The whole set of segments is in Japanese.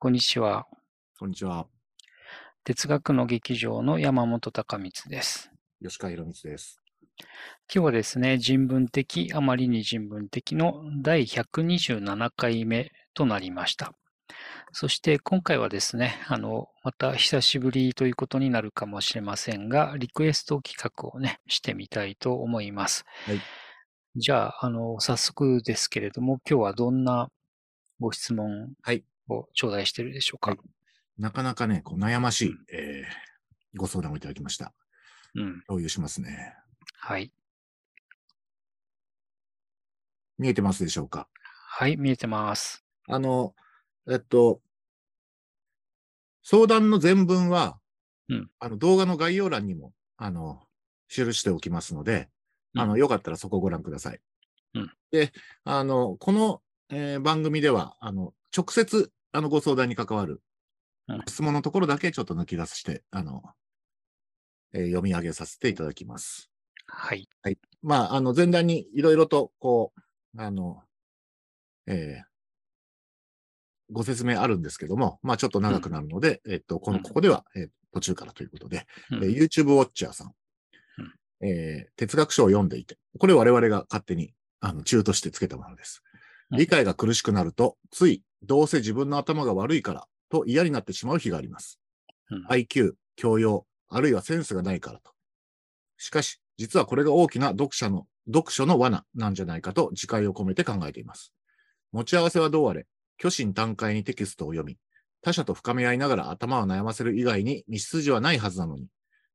こんにちは。こんにちは。哲学の劇場の山本隆光です。吉川博光です。今日はですね、人文的、あまりに人文的の第127回目となりました。そして今回はですね、あの、また久しぶりということになるかもしれませんが、リクエスト企画をね、してみたいと思います。はい。じゃあ、あの、早速ですけれども、今日はどんなご質問はい。を頂戴しているでしょうか。はいなかなかね、こう悩ましい、えーご相談をいただきました。うん。共有しますね。はい。見えてますでしょうか？はい、見えてます。あの、えっと、相談の全文は、うんあの動画の概要欄にも、あの、記しておきますので、あの、うんよかったらそこをご覧ください。うんで、あの、この、えー番組では、あの、直接、あの、ご相談に関わるうん質問のところだけちょっと抜き出して、あの、えー読み上げさせていただきます。はい。はい。まあ、あの、前段にいろいろと、こう、あの、えーご説明あるんですけども、まあ、ちょっと長くなるので、えっと、この、うんここでは、えー途中からということで、うんえー YouTube ウォッチャーさん、えー哲学書を読んでいて、これ我々が勝手に、あの、中としてつけたものです。うん理解が苦しくなると、つい、どうせ自分の頭が悪いから、と嫌になってしまう日があります。うん IQ、教養、あるいはセンスがないからと。しかし、実はこれが大きな読者の、読書の罠なんじゃないかと自戒を込めて考えています。持ち合わせはどうあれ、虚心坦懐にテキストを読み、他者と深め合いながら頭を悩ませる以外に道筋はないはずなのに、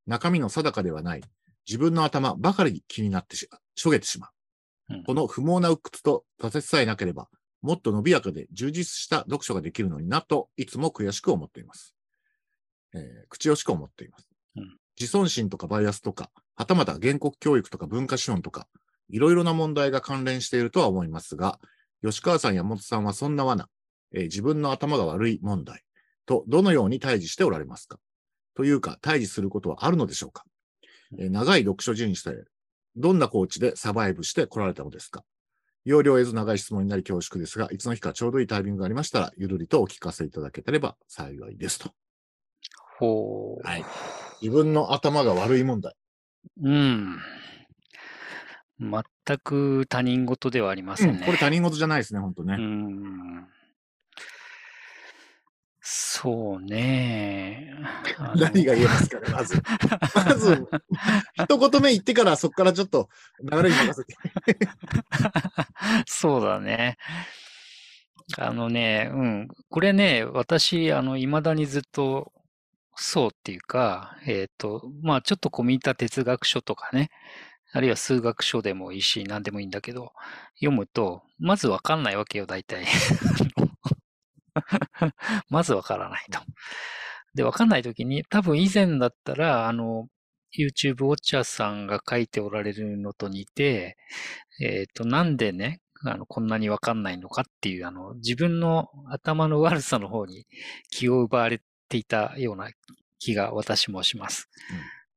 中身の定かではない、自分の頭ばかり気になってし、しょげてしまう。うんこの不毛な鬱屈と挫折さえなければ、もっと伸びやかで充実した読書ができるのになと、いつも悔しく思っています。えー口惜しく思っています。うん自尊心とかバイアスとか、はたまた原告教育とか文化資本とか、いろいろな問題が関連しているとは思いますが、吉川さんや本さんはそんな罠、えー自分の頭が悪い問題とどのように対峙しておられますか？というか、対峙することはあるのでしょうか、えー長い読書人生、どんなコーチでサバイブして来られたのですか？要領得ず長い質問になり恐縮ですが、いつの日かちょうどいいタイミングがありましたら、ゆるりとお聞かせいただければ幸いですと。ほう。はい。自分の頭が悪い問題。うん。全く他人事ではありませんね。これ他人事じゃないですね、本当ね。うん。そうね。何が言えますかね、まず。まず、一言目言ってからそこからちょっと流れに任せて。そうだね。あのね、うん。これね、私、あの、未だにずっと、そうっていうか、えっと、まあ、ちょっと込み入った哲学書とかね、あるいは数学書でもいいし、何でもいいんだけど、読むと、まずわかんないわけよ、大体。まずわからないと。で、わかんないときに、多分以前だったら、あの、YouTube ウォッチャーさんが書いておられるのと似て、えっ、と、なんでね、あの、こんなにわかんないのかっていう、あの、自分の頭の悪さの方に気を奪われていたような気が私もします。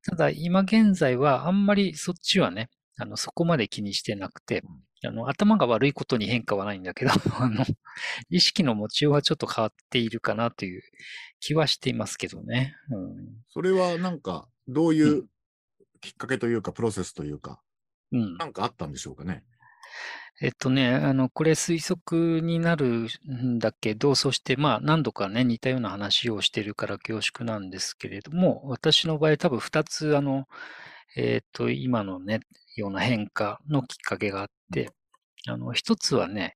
ただ、今現在はあんまりそっちはね、あの、そこまで気にしてなくて、あの、頭が悪いことに変化はないんだけど、あの、意識の持ちようはちょっと変わっているかなという気はしていますけどね。うん。それはなんか、どういううきっかけというか、プロセスというか、うん。なんかあったんでしょうかね？えっとね、あの、これ推測になるんだけど、そしてまあ何度かね、似たような話をしてるから恐縮なんですけれども、私の場合多分二つあの、えっと、今のね、ような変化のきっかけがあって、あの、一つはね、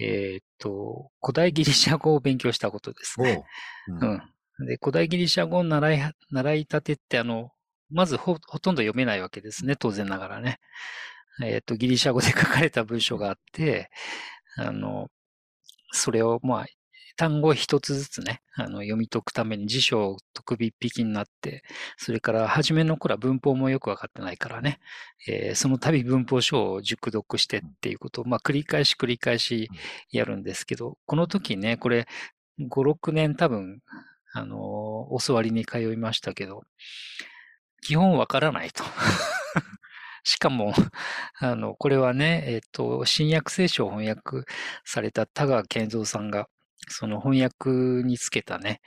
えっと、古代ギリシャ語を勉強したことですおうね。うん。で、古代ギリシャ語を習い、習いたてって、あの、まずほ、ほとんど読めないわけですね、当然ながらね。えっ、と、ギリシャ語で書かれた文章があって、あの、それを、まあ、単語一つずつね、あの、読み解くために辞書を解くびっぴきになって、それから初めの頃は文法もよくわかってないからね、えーその度文法書を熟読してっていうことを、まあ、繰り返し繰り返しやるんですけど、この時ね、これ、5、6年多分、あのー教わりに通いましたけど、基本わからないと。しかも、あの、これはね、えっ、と、新約聖書を翻訳された田川健三さんが、その翻訳につけたね、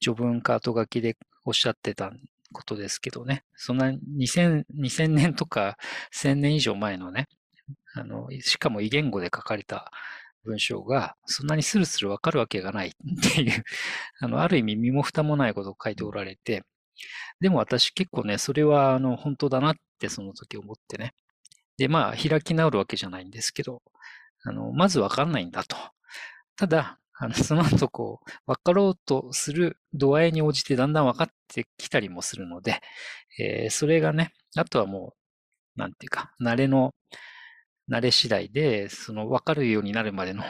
序文か後書きでおっしゃってたことですけどね、そんな2000 2000年とか1000年以上前のね、あの、しかも異言語で書かれた文章が、そんなにスルスルわかるわけがないっていう、あの、ある意味身も蓋もないことを書いておられて、でも私結構ね、それはあの、本当だなってその時思ってね。で、まあ、開き直るわけじゃないんですけど、あの、まずわかんないんだと。ただ、あの、その後こう、分かろうとする度合いに応じてだんだん分かってきたりもするので、えー、それがね、あとはもう、なんていうか、慣れの、慣れ次第で、その分かるようになるまでの、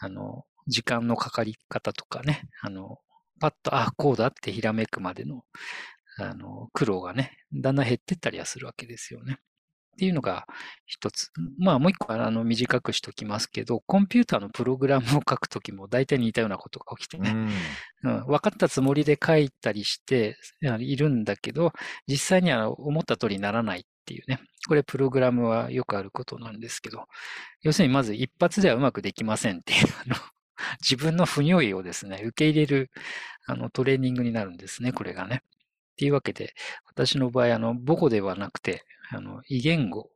あの、時間のかかり方とかね、あの、パッと、あ、こうだってひらめくまでの、あの、苦労がね、だんだん減ってったりはするわけですよね。っていうのが一つ。まあもう一個あの短くしときますけど、コンピューターのプログラムを書くときも大体似たようなことが起きてね、うん、分かったつもりで書いたりしているんだけど、実際には思った通りにならないっていうね。これプログラムはよくあることなんですけど、要するにまず一発ではうまくできませんっていう、あの 自分の不如意をですね、受け入れるあのトレーニングになるんですね、これがね。っていうわけで、私の場合、あの、母語ではなくて、あの、異言語、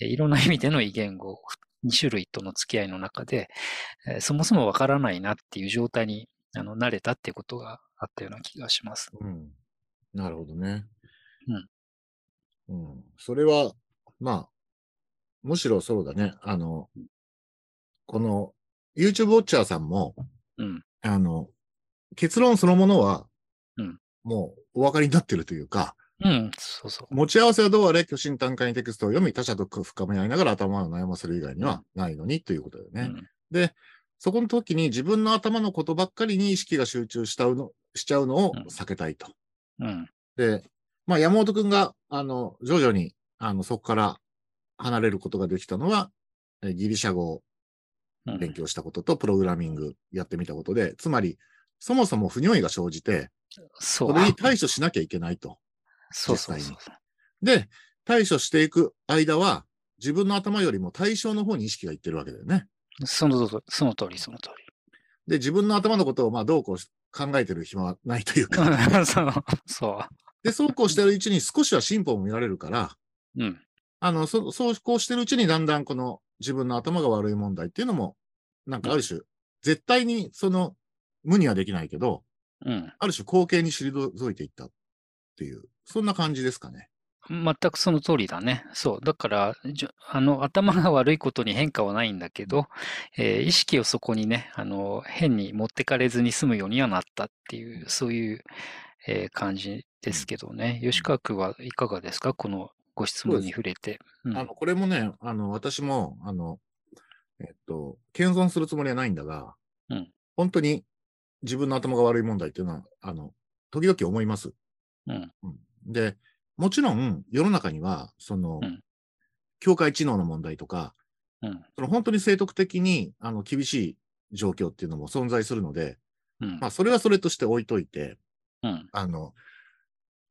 いろんな意味での異言語、2種類との付き合いの中で、そもそもわからないなっていう状態にあの慣れたっていうことがあったような気がします。うん。なるほどね。うん。うん。それは、まあ、むしろそうだね。あの、この YouTube ウォッチャーさんも、うん、あの、結論そのものは、うん、もうお分かりになってるというか、うん、そうそう。持ち合わせはどうあれ、巨神短歌にテクストを読み、他者と深め合いながら頭を悩ませる以外にはないのにということだよね。うん、で、そこの時に自分の頭のことばっかりに意識が集中しちゃうのしちゃうのを避けたいと。うん、で、まあ、山本くんが、あの、徐々に、あの、そこから離れることができたのは、ギリシャ語を勉強したことと、プログラミングやってみたことで、つまり、そもそも不如意が生じて、それに対処しなきゃいけないと。そうそうそうで、対処していく間は、自分の頭よりも対象の方に意識がいってるわけだよね。そのその通り、その通り。で、自分の頭のことを、まあ、どうこう考えてる暇はないというか。そう、そう。で、そうこうしてるうちに少しは進歩も見られるから、うん。あの、そそうこうしてるうちにだんだんこの自分の頭が悪い問題っていうのも、なんかある種、うん、絶対にその無にはできないけど、うん、ある種後継に退いていったっていう、そんな感じですかね。全くその通りだね。そう。だから、あの、頭が悪いことに変化はないんだけど、えー、意識をそこにね、あの、変に持ってかれずに済むようにはなったっていう、そういう、えー、感じですけどね。吉川君はいかがですか？このご質問に触れて。うん、あの、これもね、あの、私も、あの、えっと、謙遜するつもりはないんだが、うん、本当に自分の頭が悪い問題っていうのは、あの、時々思います。うん。で、もちろん世の中には、その、うん、境界知能の問題とか、うん、その本当に生徳的にあの厳しい状況っていうのも存在するので、うん、まあ、それはそれとして置いといて、うん、あの、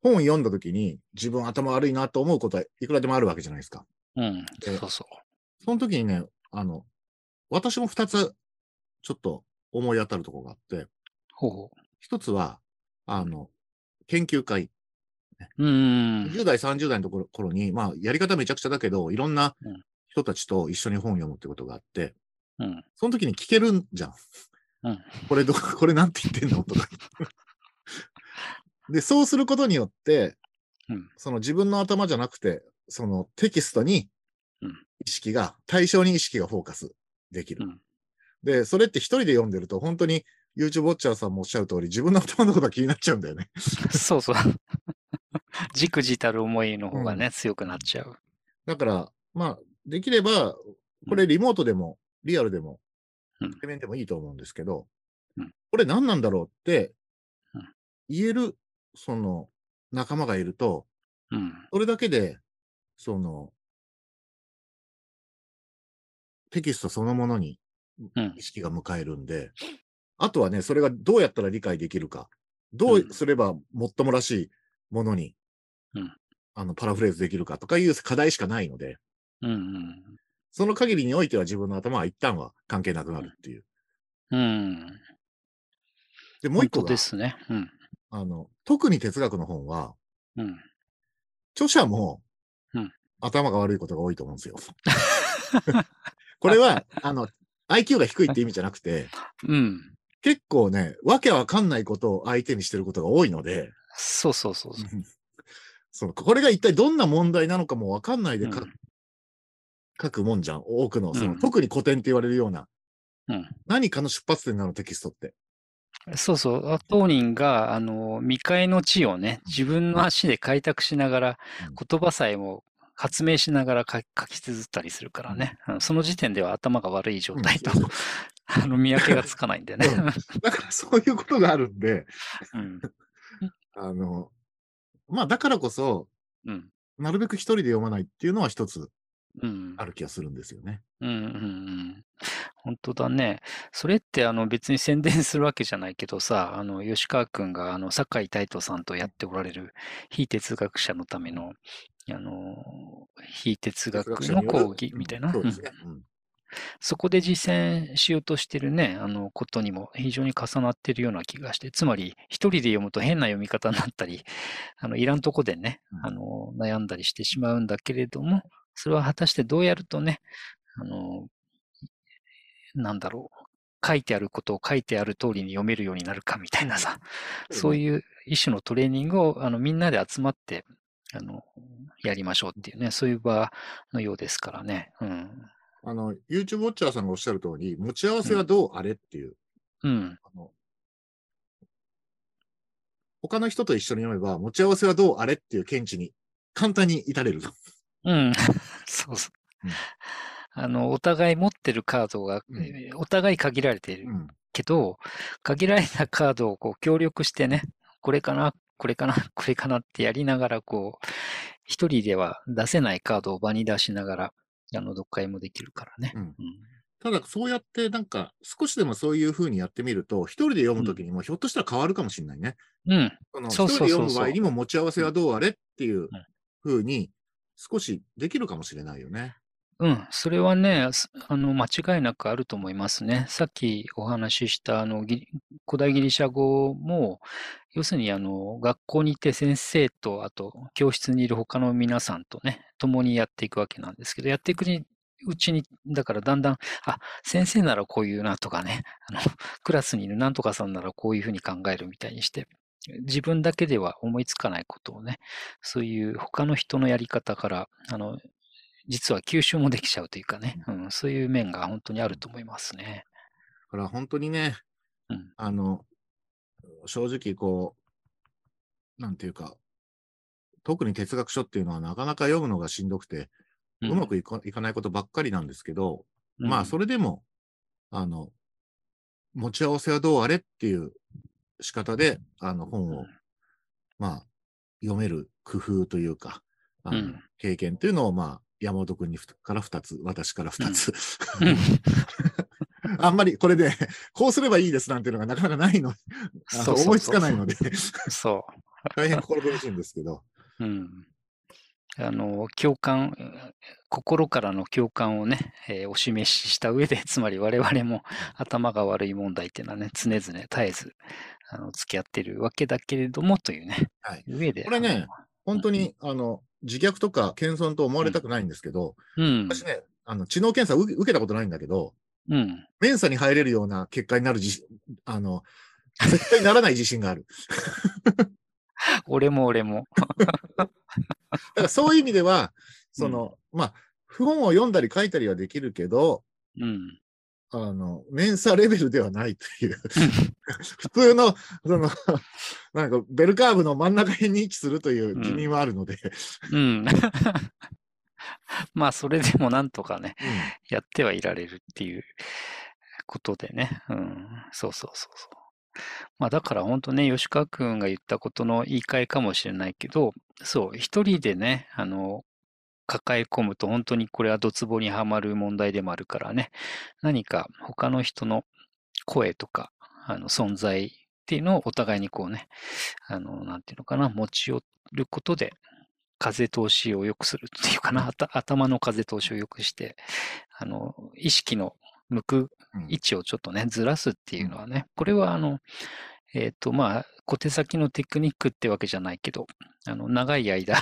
本を読んだ時に自分頭悪いなと思うことはいくらでもあるわけじゃないですか。うん、そうそう。その時にね、あの、私も二つちょっと思い当たるところがあって、ほうほう一つは、あの、研究会。うん。10代、30代のところ頃に、まあ、やり方めちゃくちゃだけど、いろんな人たちと一緒に本を読むってことがあって、うん。その時に聞けるんじゃん。うん。これど、これなんて言ってんの？とか。で、そうすることによって、うん、その自分の頭じゃなくて、そのテキストに意識が、対象に意識がフォーカスできる。うん、で、それって一人で読んでると、本当に YouTube ウォッチャーさんもおっしゃる通り、自分の頭のことが気になっちゃうんだよね。そうそう。じくじたる思いの方がね、うん、強くなっちゃう。だから、まあ、できれば、これリモートでも、リアルでも、対面でもいいと思うんですけど、うん、これ何なんだろうって言える、その、仲間がいると、うん、それだけで、その、テキストそのものに意識が迎えるんで、あとはね、それがどうやったら理解できるか、どうすればもっともらしいものに、うん、あの、パラフレーズできるかとかいう課題しかないので、うんうん、その限りにおいては自分の頭は一旦は関係なくなるっていう。うん。で、もう一個で、すね。うん。あの、特に哲学の本は、うん。著者も、うん頭が悪いことが多いと思うんですよ。これは、あの、IQ が低いって意味じゃなくて、うん。結構ね、わけわかんないことを相手にしてることが多いので、そうそうそうそう。そのこれが一体どんな問題なのかもわかんないで書,、うん書くもんじゃん。多くの、その、うん特に古典って言われるような、うん何かの出発点なのテキストって。そうそう。あ当人が、あの、未開の地をね、自分の足で開拓しながらうん、言葉さえも発明しながら書き書き綴ったりするからね。うんその時点では頭が悪い状態と あの、見分けがつかないんでね。だからそういうことがあるんで、うん。あの、まあだからこそ、うん。なるべく一人で読まないっていうのは一つうん。ある気がするんですよね。うんうんうん。本当だね。それってあの別に宣伝するわけじゃないけどさ、あの吉川君があの酒井太斗さんとやっておられる非哲学者のためのあの非哲学の講義みたいな、そうですね。うんそこで実践しようとしてるね、あのことにも非常に重なってるような気がして、つまり一人で読むと変な読み方になったり、あのいらんとこでね、うんあの悩んだりしてしまうんだけれども、それは果たしてどうやるとね、あの、なんだろう、書いてあることを書いてある通りに読めるようになるかみたいなさ、そういう一種のトレーニングをあのみんなで集まって、あの、やりましょうっていうね、そういう場のようですからね。うん。あの、YouTube ウォッチャーさんがおっしゃる通り、持ち合わせはどうあれっていう、うん。あの他の人と一緒に読めば、持ち合わせはどうあれっていう見地に簡単に至れる。うん。そうそううん。あの、お互い持ってるカードが、うんえーお互い限られているうん。けど、限られたカードをこう協力してね、これかな、これかな、これかなってやりながら、こう、一人では出せないカードを場に出しながら、あの、読解もできるからね。うんうんただ、そうやって、なんか、少しでもそういう風にやってみると、一人で読むときにも、ひょっとしたら変わるかもしれないね。うん。その一人で読む場合にも持ち合わせはどうあれっていう風に、少しできるかもしれないよね。うん、それはね、あの、間違いなくあると思いますね。さっきお話しした、あの、古代ギリシャ語も、要するに、あの、学校にいて先生と、あと、教室にいる他の皆さんとね、共にやっていくわけなんですけど、やっていくにうちに、だからだんだん、あ、先生ならこういうなとかね、あの、クラスにいるなんとかさんならこういうふうに考えるみたいにして、自分だけでは思いつかないことをね、そういう他の人のやり方から、あの、実は吸収もできちゃうというかね、うん、そういう面が本当にあると思いますね。だから本当にね、うん。あの、正直こう、なんていうか、特に哲学書っていうのはなかなか読むのがしんどくて、ううまくいかいかないことばっかりなんですけど、まあ、それ、れでも、あの、持ち合わせはどうあれっていう仕方で、あの、本を、まあ、読める工夫というか、あのうん。経験というのを、まあ、山本君にふから2つ、私から2つ。うん あんまりこれで、こうすればいいですなんていうのがなかなかないの、そ思いつかないので、そ 大変心苦しいんですけど、う。うん。あの、共感、心からの共感をね、えーお示しした上で、つまり我々も頭が悪い問題っていうのはね、常々絶えず、あの、付き合ってるわけだけれどもというね、はい上で。これね本当に、あの、自虐とか謙遜と思われたくないんですけど、うん。私ね、あの、知能検査受けたことないんだけど、うん。メンサに入れるような結果になる自信、あの、絶対ならない自信がある。俺 も俺も。だからそういう意味では、その、まあ、本を読んだり書いたりはできるけど、うん。あの、メンサレベルではないという。普通の、その、なんか、ベルカーブの真ん中辺に位置するという自認はあるので、うん。まあ、それでもなんとかね、やってはいられるっていうことでね。うん。そうそうそうそう。まあ、だから本当ね、吉川君が言ったことの言い換えかもしれないけど、そう、一人でね、あの、抱え込むと本当にこれはドツボにはまる問題でもあるからね、何か他の人の声とか、あの、存在っていうのをお互いにこうね、あの、なんていうのかな、持ち寄ることで、風通しを良くするっていうかな、頭の風通しを良くして、あの、意識の向くうん。位置をちょっとね、ずらすっていうのはね、これはあの、えっ、と、まあ、小手先のテクニックってわけじゃないけど、あの、長い間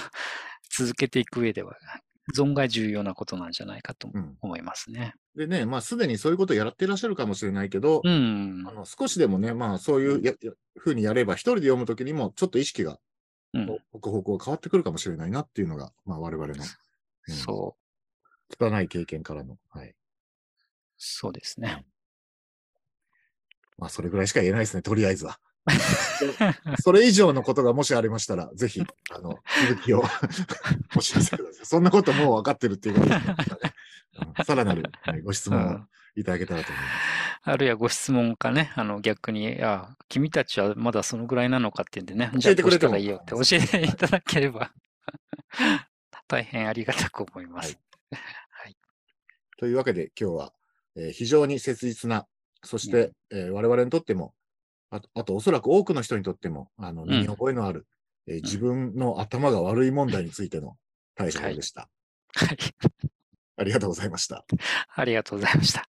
続けていく上では、存外重要なことなんじゃないかとうん。思いますね。でね、まあ、すでにそういうことをやっていらっしゃるかもしれないけど、うんあ。の少しでもね、まあ、そういうふうにやれば、一人で読むときにも、ちょっと意識が、うんく方向が変わってくるかもしれないなっていうのが、まあ、我々の、うんそう、拙い経験からの、はい。そうですね。まあ、それぐらいしか言えないですね、とりあえずは。それ以上のことがもしありましたら、ぜひ、あの、続きを お知らせください。そんなこともう分かってるっていうことですからね。うんさらなる、はいご質問をうん。いただけたらと思います。あるいはご質問かね、あの逆に、あ君たちはまだそのぐらいなのかっていうんでね、教えてくれたらいいよって教えてい。ただければ、大変ありがたく思います。というわけで、今日は、えー非常に切実な、そして、えー我々にとっても、あと、あとおそらく多くの人にとっても、あの、身に覚えのある、えー自分の頭が悪い問題についての対処法でした。はい。ありがとうございました。ありがとうございました。